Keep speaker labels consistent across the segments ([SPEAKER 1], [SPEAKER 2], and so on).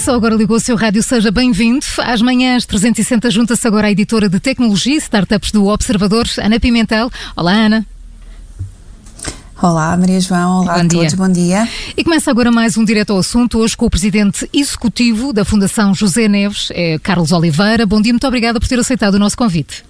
[SPEAKER 1] Só agora ligou o seu rádio, seja bem-vindo. Às manhãs 360 junta-se agora a editora de tecnologia e startups do Observador, Ana Pimentel. Olá, Ana.
[SPEAKER 2] Olá, Maria João. Olá bom a dia. todos. Bom dia.
[SPEAKER 1] E começa agora mais um direto ao assunto, hoje com o presidente executivo da Fundação José Neves, é Carlos Oliveira. Bom dia, muito obrigada por ter aceitado o nosso convite.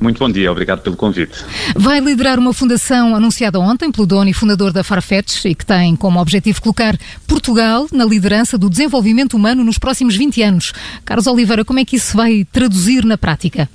[SPEAKER 3] Muito bom dia, obrigado pelo convite.
[SPEAKER 1] Vai liderar uma fundação anunciada ontem pelo dono e fundador da Farfetch e que tem como objetivo colocar Portugal na liderança do desenvolvimento humano nos próximos 20 anos. Carlos Oliveira, como é que isso vai traduzir na prática?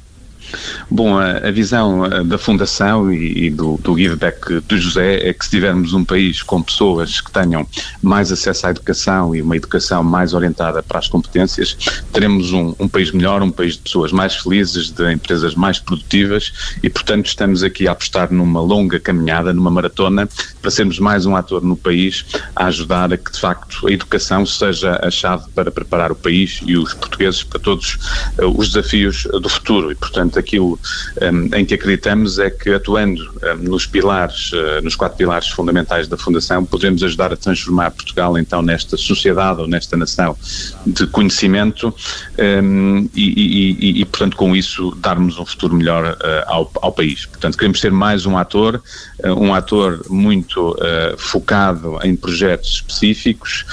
[SPEAKER 3] Bom, a, a visão da Fundação e, e do, do Giveback do José é que se tivermos um país com pessoas que tenham mais acesso à educação e uma educação mais orientada para as competências, teremos um, um país melhor, um país de pessoas mais felizes, de empresas mais produtivas e, portanto, estamos aqui a apostar numa longa caminhada, numa maratona, para sermos mais um ator no país a ajudar a que, de facto, a educação seja a chave para preparar o país e os portugueses para todos uh, os desafios do futuro e, portanto, aquilo um, em que acreditamos é que atuando um, nos pilares, uh, nos quatro pilares fundamentais da Fundação, poderemos ajudar a transformar Portugal então nesta sociedade ou nesta nação de conhecimento um, e, e, e, portanto, com isso darmos um futuro melhor uh, ao, ao, país. Portanto, queremos ser mais um ator, uh, um ator muito focado em projetos específicos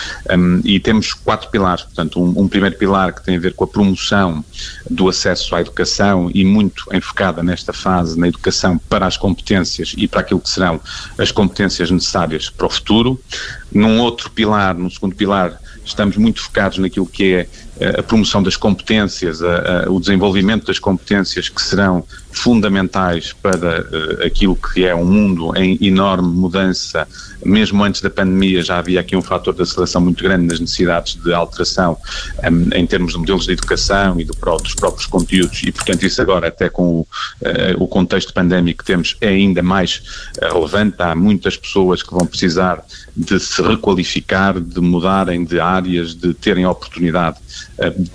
[SPEAKER 3] e temos quatro pilares. Portanto, um, um primeiro pilar que tem a ver com a promoção do acesso à educação e muito enfocada nesta fase na educação para as competências e para aquilo que serão as competências necessárias para o futuro. Num outro pilar, no segundo pilar, estamos muito focados naquilo que é a promoção das competências, a, a, o desenvolvimento das competências que serão fundamentais para uh, aquilo que é um mundo em enorme mudança. Mesmo antes da pandemia já havia aqui um fator de aceleração muito grande nas necessidades de alteração um, em termos de modelos de educação e do, dos próprios conteúdos e, portanto, isso agora até com o, uh, o contexto pandémico que temos é ainda mais uh, relevante. Há muitas pessoas que vão precisar de se requalificar, de mudarem de áreas, de terem oportunidade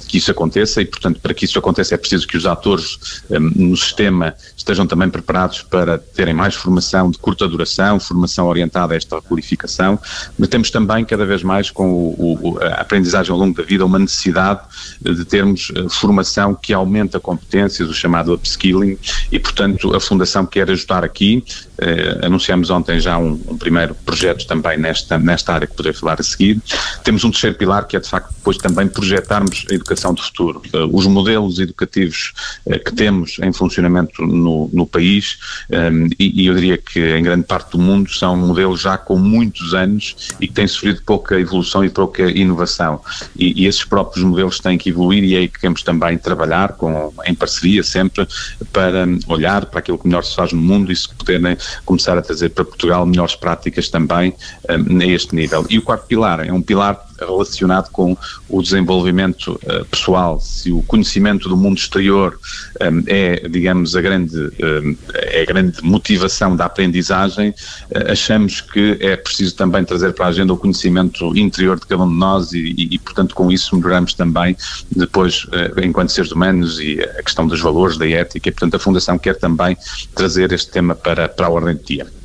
[SPEAKER 3] que isso aconteça e, portanto, para que isso aconteça é preciso que os atores no sistema estejam também preparados para terem mais formação de curta duração, formação orientada a esta requalificação, mas temos também cada vez mais com o, o, a aprendizagem ao longo da vida uma necessidade de termos eh, formação que aumenta competências, o chamado upskilling, e, portanto, a Fundação quer ajudar aqui. Eh, anunciamos ontem já um, um, primeiro projeto também nesta, nesta área que poderei falar a seguir. Temos um terceiro pilar que é, de facto, depois também projetarmos a educação do futuro. Uh, os modelos educativos uh, que temos em funcionamento no, no país, ehm, e, eu diria que em grande parte do mundo são modelos já com muitos anos e que têm sofrido pouca evolução e pouca inovação. E, e esses próprios modelos têm que evoluir e é aí que queremos também trabalhar com, em parceria sempre para olhar para aquilo que melhor se faz no mundo e se puderem começar a trazer para Portugal melhores práticas também a este nível. E o quarto pilar é um pilar relacionado com o desenvolvimento uh, pessoal, se o conhecimento do mundo exterior um, é, digamos, a grande, um, é a grande motivação da aprendizagem, uh, achamos que é preciso também trazer para a agenda o conhecimento interior de cada um de nós e, e, e portanto, com isso melhoramos também depois, uh, enquanto seres humanos, e a questão dos valores, da ética, e portanto a Fundação quer também trazer este tema para, para a ordem do dia.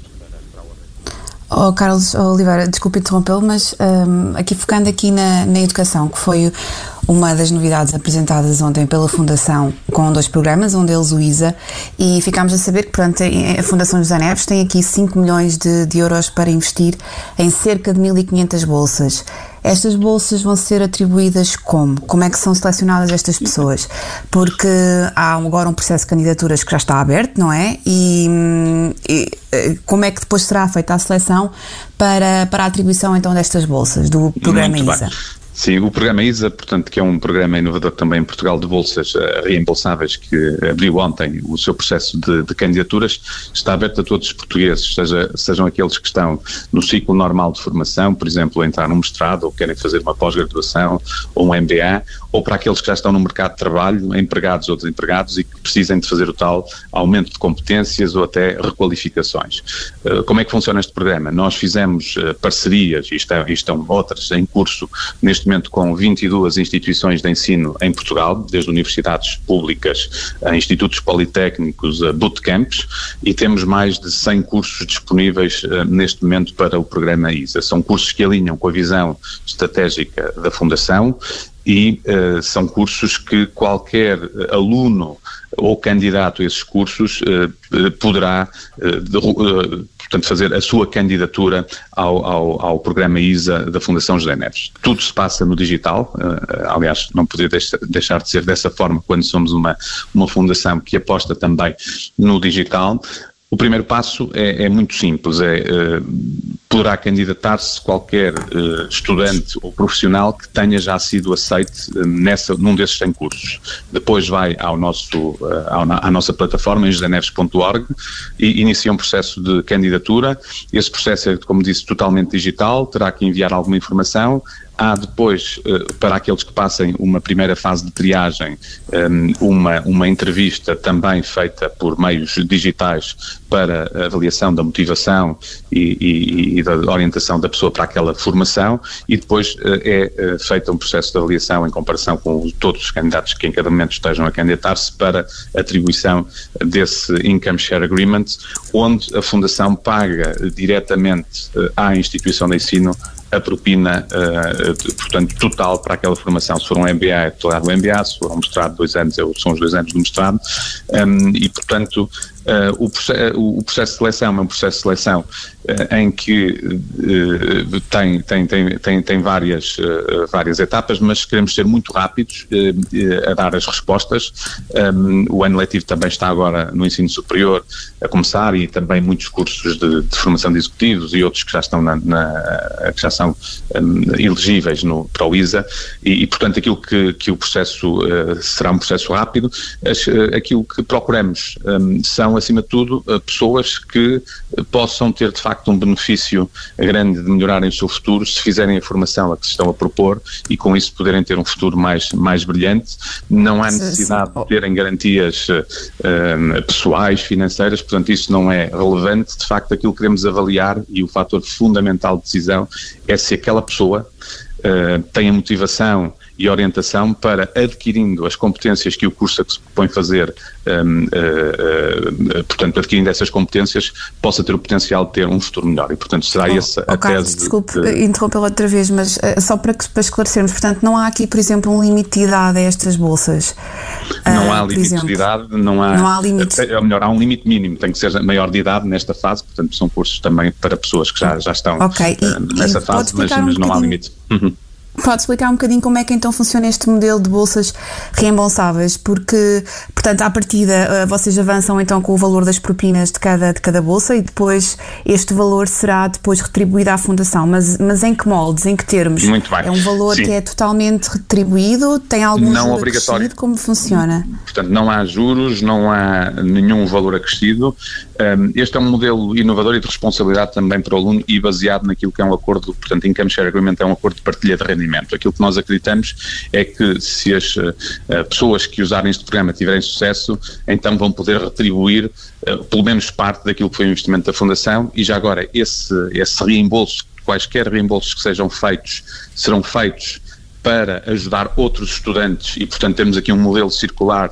[SPEAKER 2] Oh, Carlos Oliveira, desculpe interrompê-lo, mas um, aqui focando aqui na, na educação, que foi uma das novidades apresentadas ontem pela Fundação com dois programas, um deles o ISA, e ficámos a saber que pronto, a Fundação José Neves tem aqui 5 milhões de, de euros para investir em cerca de 1.500 bolsas. Estas bolsas vão ser atribuídas como? Como é que são selecionadas estas pessoas? Porque há agora um processo de candidaturas que já está aberto, não é? E, e eh, como é que depois será feita a seleção para, para a atribuição então destas bolsas do programa Muito ISA? Bem.
[SPEAKER 3] Sim, o programa ISA, portanto, que é um programa inovador também em Portugal de bolsas uh, reembolsáveis, que abriu ontem o seu processo de, de, candidaturas, está aberto a todos os portugueses, seja, sejam aqueles que estão no ciclo normal de formação, por exemplo, entrar num mestrado ou querem fazer uma pós-graduação ou um MBA, ou para aqueles que já estão no mercado de trabalho, empregados ou desempregados e que precisem de fazer o tal aumento de competências ou até requalificações. Uh, como é que funciona este programa? Nós fizemos uh, parcerias, e estão, e estão outras em curso neste neste momento com 22 instituições de ensino em Portugal, desde universidades públicas a institutos politécnicos, a bootcamps, e temos mais de 100 cursos disponíveis uh, neste momento para o programa ISA. São cursos que alinham com a visão estratégica da Fundação e uh, são cursos que qualquer aluno ou candidato a esses cursos uh, poderá, uh, portanto, fazer a sua candidatura ao, ao, ao, programa ISA da Fundação José Neves. Tudo se passa no digital, aliás, não poderia deixar de ser dessa forma quando somos uma, uma fundação que aposta também no digital. O primeiro passo é, é muito simples, é uh, poderá candidatar-se qualquer uh, estudante ou profissional que tenha já sido aceite uh, nessa, num desses 100 cursos. Depois vai ao nosso, à nossa plataforma, engeneves.org, e inicia um processo de candidatura. Esse processo é, como disse, totalmente digital, terá que enviar alguma informação, Há depois, eh, para aqueles que passem uma primeira fase de triagem, ehm, uma, uma entrevista também feita por meios digitais para avaliação da motivação e, e, e da orientação da pessoa para aquela formação e depois eh, é eh, feita um processo de avaliação em comparação com todos os candidatos que em cada momento estejam a candidatar-se para atribuição desse Income Share Agreement, onde a Fundação paga diretamente à instituição de ensino a propina, uh, portanto, total para aquela formação. Se for um MBA, é total o MBA, se for um mestrado, dois anos, é são os dois anos do mestrado, um, e, portanto, Uh, o, o, processo de seleção é um processo de seleção uh, em que uh, tem, tem, tem, tem, tem várias, várias etapas, mas queremos ser muito rápidos a dar as respostas. Um, o ano letivo também está agora no ensino superior a começar e também muitos cursos de, de formação de executivos e outros que já estão na, na que já são um, elegíveis no, para o ISA e, e portanto aquilo que, que o processo será um processo rápido. As, aquilo que procuramos um, são acima de tudo, pessoas que possam ter, de facto, um benefício grande de melhorarem o seu futuro se fizerem a formação a que se estão a propor e, com isso, poderem ter um futuro mais, mais brilhante. Não há necessidade de terem garantias uh, pessoais, financeiras, portanto, isso não é relevante. De facto, aquilo que queremos avaliar e o fator fundamental de decisão é se aquela pessoa uh, tem a motivação e orientação para adquirindo as competências que o curso a que se propõe fazer, um, uh, uh, portanto, adquirindo essas competências, possa ter o potencial de ter um futuro melhor. E, portanto, será oh, essa oh, a
[SPEAKER 2] Carlos,
[SPEAKER 3] tese.
[SPEAKER 2] Desculpe de... interrompê-lo outra vez, mas uh, só para, para esclarecermos, portanto, não há aqui, por exemplo, um limite de idade a estas bolsas?
[SPEAKER 3] Não há limite exemplo. de idade, não há.
[SPEAKER 2] Não há limite.
[SPEAKER 3] É melhor, há um limite mínimo, tem que ser maior de idade nesta fase, portanto, são cursos também para pessoas que já, já estão
[SPEAKER 2] okay.
[SPEAKER 3] e, nessa
[SPEAKER 2] e
[SPEAKER 3] fase, mas, um mas não há limite. Uhum.
[SPEAKER 2] Pode explicar um bocadinho como é que então funciona este modelo de bolsas reembolsáveis, porque, portanto, à partida eh, vocês avançam então com o valor das propinas de cada, de cada bolsa e depois este valor será depois retribuído à Fundação. Mas, mas em que moldes, em que termos?
[SPEAKER 3] Muito bem.
[SPEAKER 2] É um valor
[SPEAKER 3] Sim.
[SPEAKER 2] que é totalmente retribuído? Tem algum
[SPEAKER 3] não obrigatório.
[SPEAKER 2] Acrescido? Como funciona?
[SPEAKER 3] Portanto, não há juros, não há nenhum valor acrescido. Este é um modelo inovador e de responsabilidade também para o aluno e baseado naquilo que é um acordo, portanto, Income Share Agreement é um acordo de partilha de rendimento Aquilo que nós acreditamos é que se as uh, pessoas que usarem este programa tiverem sucesso, então vão poder retribuir uh, pelo menos parte daquilo que foi o investimento da Fundação. E já agora esse, esse reembolso, quaisquer reembolsos que sejam feitos, serão feitos para ajudar outros estudantes. E, portanto, temos aqui um modelo circular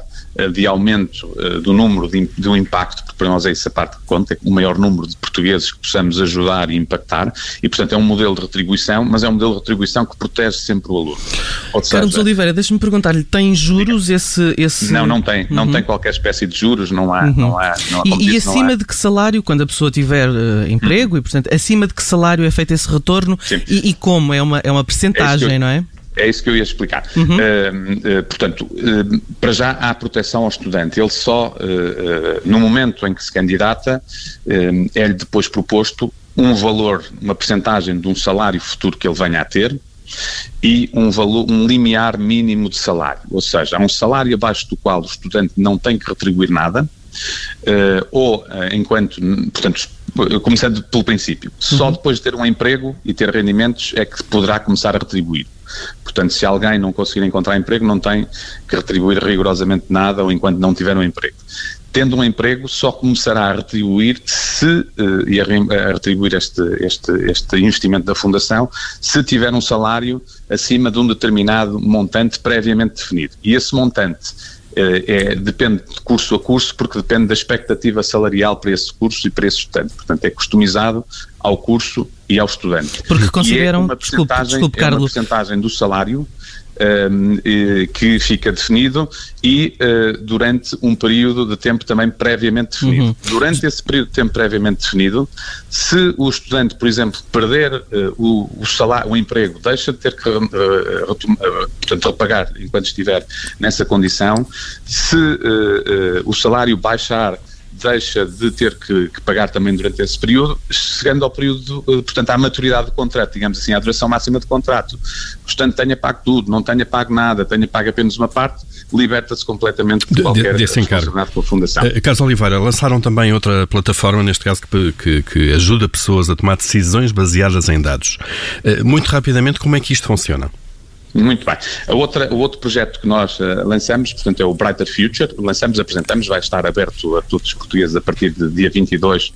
[SPEAKER 3] de aumento uh, do número de, do impacto, porque para nós é essa parte que conta, o maior número de portugueses que possamos ajudar e impactar, e portanto é um modelo de retribuição, mas é um modelo de retribuição que protege sempre o aluno.
[SPEAKER 4] Ou Carlos seja, Oliveira, deixa-me perguntar-lhe, tem juros esse, esse...
[SPEAKER 3] Não, não tem, não uhum. tem qualquer espécie de juros, não há... Uhum. Não há, não há
[SPEAKER 4] e, e acima de que salário, quando a pessoa tiver uh, emprego, uhum. e portanto, acima de que salário é feito esse retorno, e, e, como? É uma, é uma percentagem, é não é?
[SPEAKER 3] É isso que eu ia explicar. Uhum. Uh, uh, portanto, uh, para já há proteção ao estudante. Ele só, no momento em que se candidata, é-lhe depois proposto um valor, uma percentagem de um salário futuro que ele venha a ter e um valor, um limiar mínimo de salário. Ou seja, há um salário abaixo do qual o estudante não tem que retribuir nada, ou enquanto, portanto, começando pelo princípio, só uhum. depois de ter um emprego e ter rendimentos é que poderá começar a retribuir. Portanto, se alguém não conseguir encontrar emprego, não tem que retribuir rigorosamente nada ou enquanto não tiver um emprego. tendo um emprego, só começará a retribuir se, uh, e a, retribuir este, este, este investimento da Fundação, se tiver um salário acima de um determinado montante previamente definido. E esse montante é, é, depende de curso a curso, porque depende da expectativa salarial para esse curso e para esse estudante. Portanto, é customizado ao curso e ao estudante.
[SPEAKER 4] Porque consideram, e é uma
[SPEAKER 3] desculpe, desculpe, é uma porcentagem do salário que fica definido e uh, durante um período de tempo também previamente definido. Uhum. Durante esse período de tempo previamente definido, se o estudante, por exemplo, perder uh, o, o, salário, o emprego, deixa de ter que uh, portanto, repagar enquanto estiver nessa condição, se o salário baixar deixa de ter que, que, pagar também durante esse período, chegando ao período, eh, portanto, à maturidade do contrato, digamos assim, à duração máxima de contrato. Portanto, tenha pago tudo, não tenha pago nada, tenha pago apenas uma parte, liberta-se completamente de, qualquer de, responsabilidade com a Fundação. Uh,
[SPEAKER 5] Carlos Oliveira, lançaram também outra plataforma, neste caso, que, que, que ajuda pessoas a tomar decisões baseadas em dados. Uh, muito rapidamente, como é que isto funciona?
[SPEAKER 3] Muito bem. A outra, o outro projeto que nós uh, lançamos, portanto, é o Brighter Future. Lançamos, apresentamos, vai estar aberto a todos os portugueses a partir de dia 22.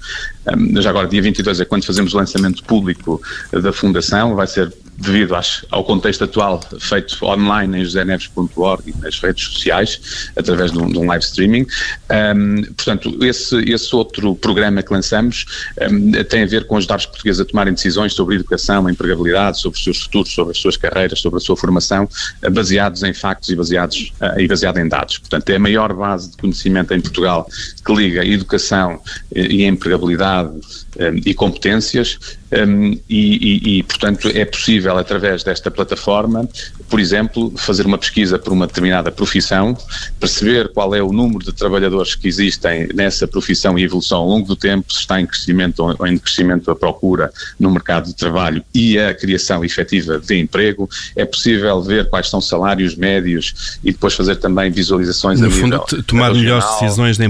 [SPEAKER 3] Um, já agora, dia 22 é quando fazemos o lançamento público da Fundação. Vai ser devido às, ao contexto atual, feito online em joseneves.org e nas redes sociais, através de um, de um live streaming. Um, portanto, esse, esse outro programa que lançamos um, tem a ver com ajudar os portugueses a tomarem decisões sobre educação, empregabilidade, sobre os seus futuros, sobre as suas carreiras, sobre a sua formação, uh, baseados em factos e baseados uh, e baseado em dados. Portanto, é a maior base de conhecimento em Portugal que liga educação e, e empregabilidade um, e competências um, e, e, e, portanto, é possível, através desta plataforma, por exemplo, fazer uma pesquisa por uma determinada profissão, perceber qual é o número de trabalhadores que existem nessa profissão e evolução ao longo do tempo, se está em crescimento ou em crescimento a procura no mercado de trabalho e a criação efetiva de emprego. É possível ver quais são salários médios e depois fazer também visualizações
[SPEAKER 5] no
[SPEAKER 3] a
[SPEAKER 5] fundo, tomar melhores decisões de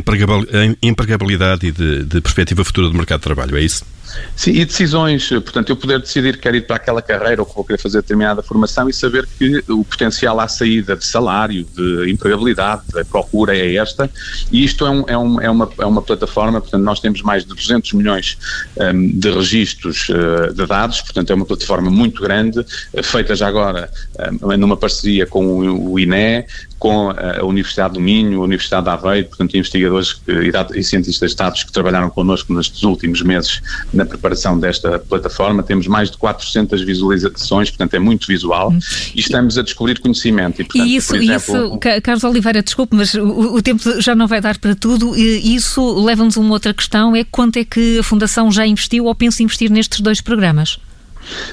[SPEAKER 5] empregabilidade e de, de perspectiva futura do mercado de trabalho, é isso?
[SPEAKER 3] Sim, e decisões, portanto, eu poder decidir que quero ir para aquela carreira ou que vou querer fazer determinada formação e saber que o potencial à saída de salário, de empregabilidade, a procura é esta, e isto é, um, é, um, é, uma, é uma plataforma, portanto, nós temos mais de 200 milhões um, de registros uh, de dados, portanto, é uma plataforma muito grande, uh, feita já agora um, numa parceria com o, o INE, com a Universidade do Minho, a Universidade de Aveiro, portanto, investigadores e, cientistas de dados que trabalharam connosco nestes últimos meses na preparação desta plataforma. Temos mais de 400 visualizações, portanto, é muito visual hum. e estamos a descobrir conhecimento.
[SPEAKER 1] E, portanto, e isso, exemplo, isso, Carlos Oliveira, desculpe, mas o, o, tempo já não vai dar para tudo. E isso leva-nos a uma outra questão: é quanto é que a Fundação já investiu ou pensa investir nestes dois programas?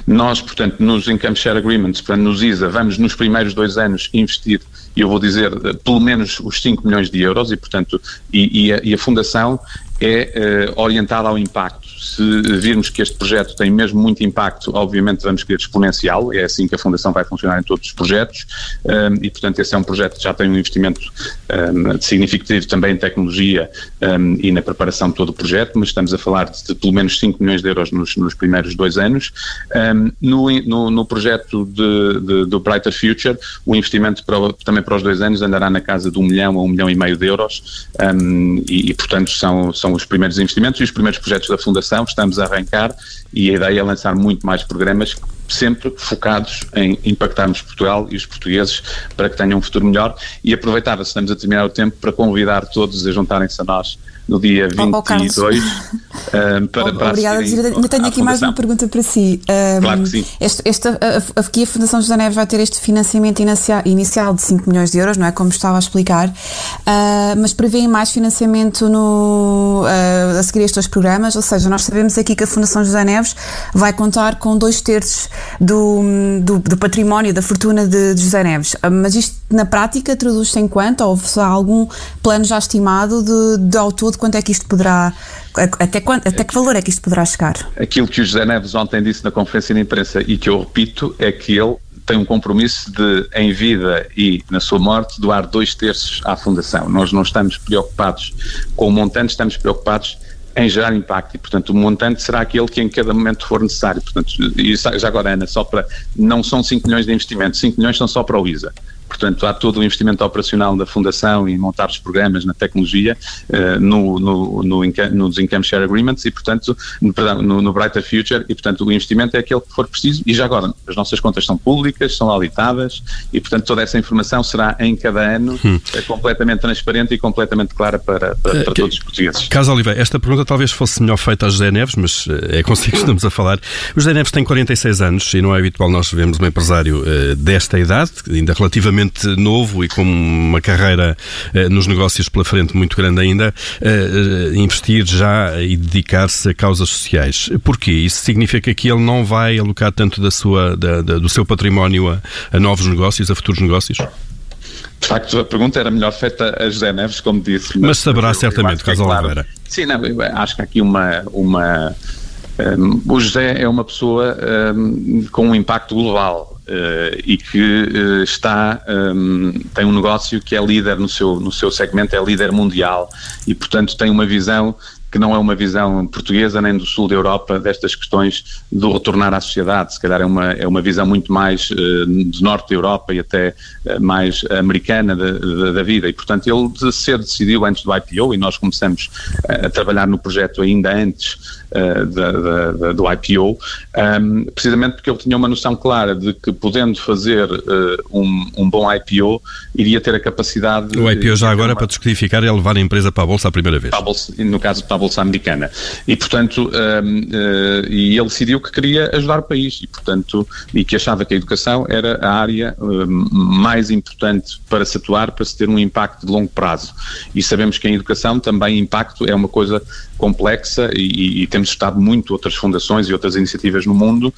[SPEAKER 3] Nós, portanto, nos Income Share Agreements, portanto, nos ISA, vamos nos primeiros dois anos investir e eu vou dizer pelo menos os 5 milhões de euros e, portanto, e, e, a, e a Fundação é uh, orientada ao impacto. Se virmos que este projeto tem mesmo muito impacto, obviamente vamos querer exponencial, é assim que a Fundação vai funcionar em todos os projetos. Um, e, portanto, esse é um projeto que já tem um investimento um, significativo também em tecnologia um, e na preparação de todo o projeto, mas estamos a falar de, de pelo menos 5 milhões de euros nos, nos primeiros dois anos. No, no, no, projeto de, de, do Brighter Future, o investimento para, também para os dois anos andará na casa de um milhão a um milhão e meio de euros. E, e portanto, são, são os primeiros investimentos e os primeiros projetos da Fundação, estamos a arrancar e a ideia é lançar muito mais programas sempre focados em impactarmos Portugal e os portugueses para que tenham um futuro melhor. E aproveitar, estamos a terminar o tempo, para convidar todos a juntarem-se a nós no dia 22 oh,
[SPEAKER 2] um, para, para Obrigada, Ainda tenho aqui mais uma pergunta para si.
[SPEAKER 3] Um, claro que sim.
[SPEAKER 2] Este, esta, a, aqui a Fundação José Neves vai ter este financiamento inicial, inicial de 5 milhões de euros, não é? Como estava a explicar, uh, mas prevêem mais financiamento no, uh, a seguir estes dois programas, ou seja, nós sabemos aqui que a Fundação José Neves vai contar com dois terços do, do, do património, da fortuna de, de José Neves. Uh, mas isto na prática traduz-se em quanto? Ou se há algum plano já estimado de, de ao todo quanto é que isto poderá, até, quanto, até que valor é que isto poderá chegar?
[SPEAKER 3] Aquilo que o José Neves ontem disse na conferência de imprensa e que eu repito é que ele tem um compromisso de, em vida e na sua morte, doar dois terços à Fundação. Nós não estamos preocupados com o montante, estamos preocupados em gerar impacto e, portanto, o montante será aquele que em cada momento for necessário. Portanto, e já agora, Ana, só para, não são 5 milhões de investimento, 5 milhões são só para o ISA. Portanto, há todo o investimento operacional da Fundação e montar os programas na tecnologia uh, no, no, no, nos Income Share Agreements e, portanto, no, perdão, no, no Brighter Future e, portanto, o investimento é aquele que for preciso e já agora, as nossas contas são públicas, são auditadas e, portanto, toda essa informação será em cada ano hum. Eh, completamente transparente e completamente clara para, para, para todos os portugueses.
[SPEAKER 5] Carlos Oliveira, esta pergunta talvez fosse melhor feita a José Neves, mas é consigo que estamos a falar. O José Neves tem 46 anos e não é habitual nós vermos um empresário uh, desta idade, ainda relativamente novo e com uma carreira uh, nos negócios pela frente muito grande ainda, uh, investir já e dedicar-se a causas sociais. Porquê? Isso significa que ele não vai alocar tanto da sua, da, da, do seu património a, a novos negócios, a futuros negócios?
[SPEAKER 3] De facto, a pergunta era melhor feita a José Neves, como disse.
[SPEAKER 5] Mas, mas saberá eu, certamente, eu caso é claro. Oliveira.
[SPEAKER 3] Sim, não, acho que há aqui uma, uma um, o José é uma pessoa um, com um impacto global uh, e que uh, está um, tem um negócio que é líder no seu no seu segmento é líder mundial e portanto tem uma visão que não é uma visão portuguesa nem do sul da Europa destas questões do retornar à sociedade. Se calhar é uma, é uma visão muito mais uh, do norte da Europa e até uh, mais americana da, da, da, vida. E, portanto, ele de cedo decidiu antes do IPO e nós começamos a trabalhar no projeto ainda antes da, da, do IPO, um, precisamente porque ele tinha uma noção clara de que, podendo fazer um, um, bom IPO, iria ter a capacidade.
[SPEAKER 5] O IPO, já agora, uma... para descodificar, é levar a empresa para a Bolsa a primeira vez.
[SPEAKER 3] Bolsa, no caso, para a Bolsa Americana. E, portanto, um, uh, e ele decidiu que queria ajudar o país e, portanto, e que achava que a educação era a área um, mais importante para se atuar, para se ter um impacto de longo prazo. E sabemos que em educação também impacto é uma coisa complexa e, e temos estado muito outras fundações e outras iniciativas no mundo.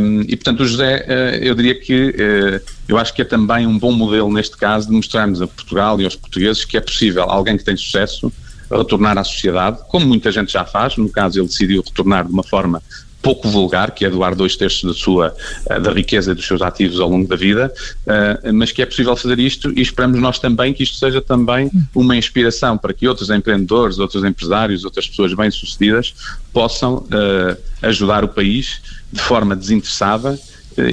[SPEAKER 3] Um, e, portanto, o José, uh, eu diria que uh, eu acho que é também um bom modelo neste caso de mostrarmos a Portugal e aos portugueses que é possível alguém que tem sucesso retornar à sociedade, como muita gente já faz, no caso ele decidiu retornar de uma forma pouco vulgar, que é doar dois terços da sua eh, da riqueza e dos seus ativos ao longo da vida, uh, mas que é possível fazer isto e esperamos nós também que isto seja também uma inspiração para que outros empreendedores, outros empresários, outras pessoas bem-sucedidas possam uh, ajudar o país de forma desinteressada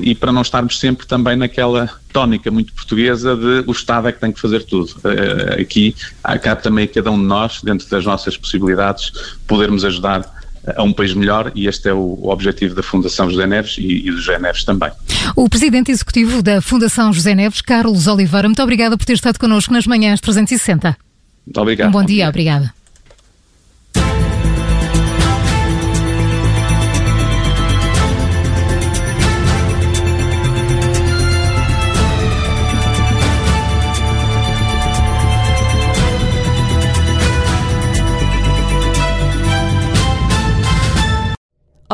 [SPEAKER 3] e para não estarmos sempre também naquela tónica muito portuguesa de o Estado é que tem que fazer tudo. Eh, aqui cabe também a cada um de nós, dentro das nossas possibilidades, podermos ajudar a um país melhor e este é o objetivo da Fundação José Neves e, e do José Neves também.
[SPEAKER 1] O Presidente Executivo da Fundação José Neves, Carlos Oliveira, muito obrigada por ter estado connosco nas manhãs 360.
[SPEAKER 3] Muito obrigado.
[SPEAKER 1] Um bom, bom dia, dia, obrigada.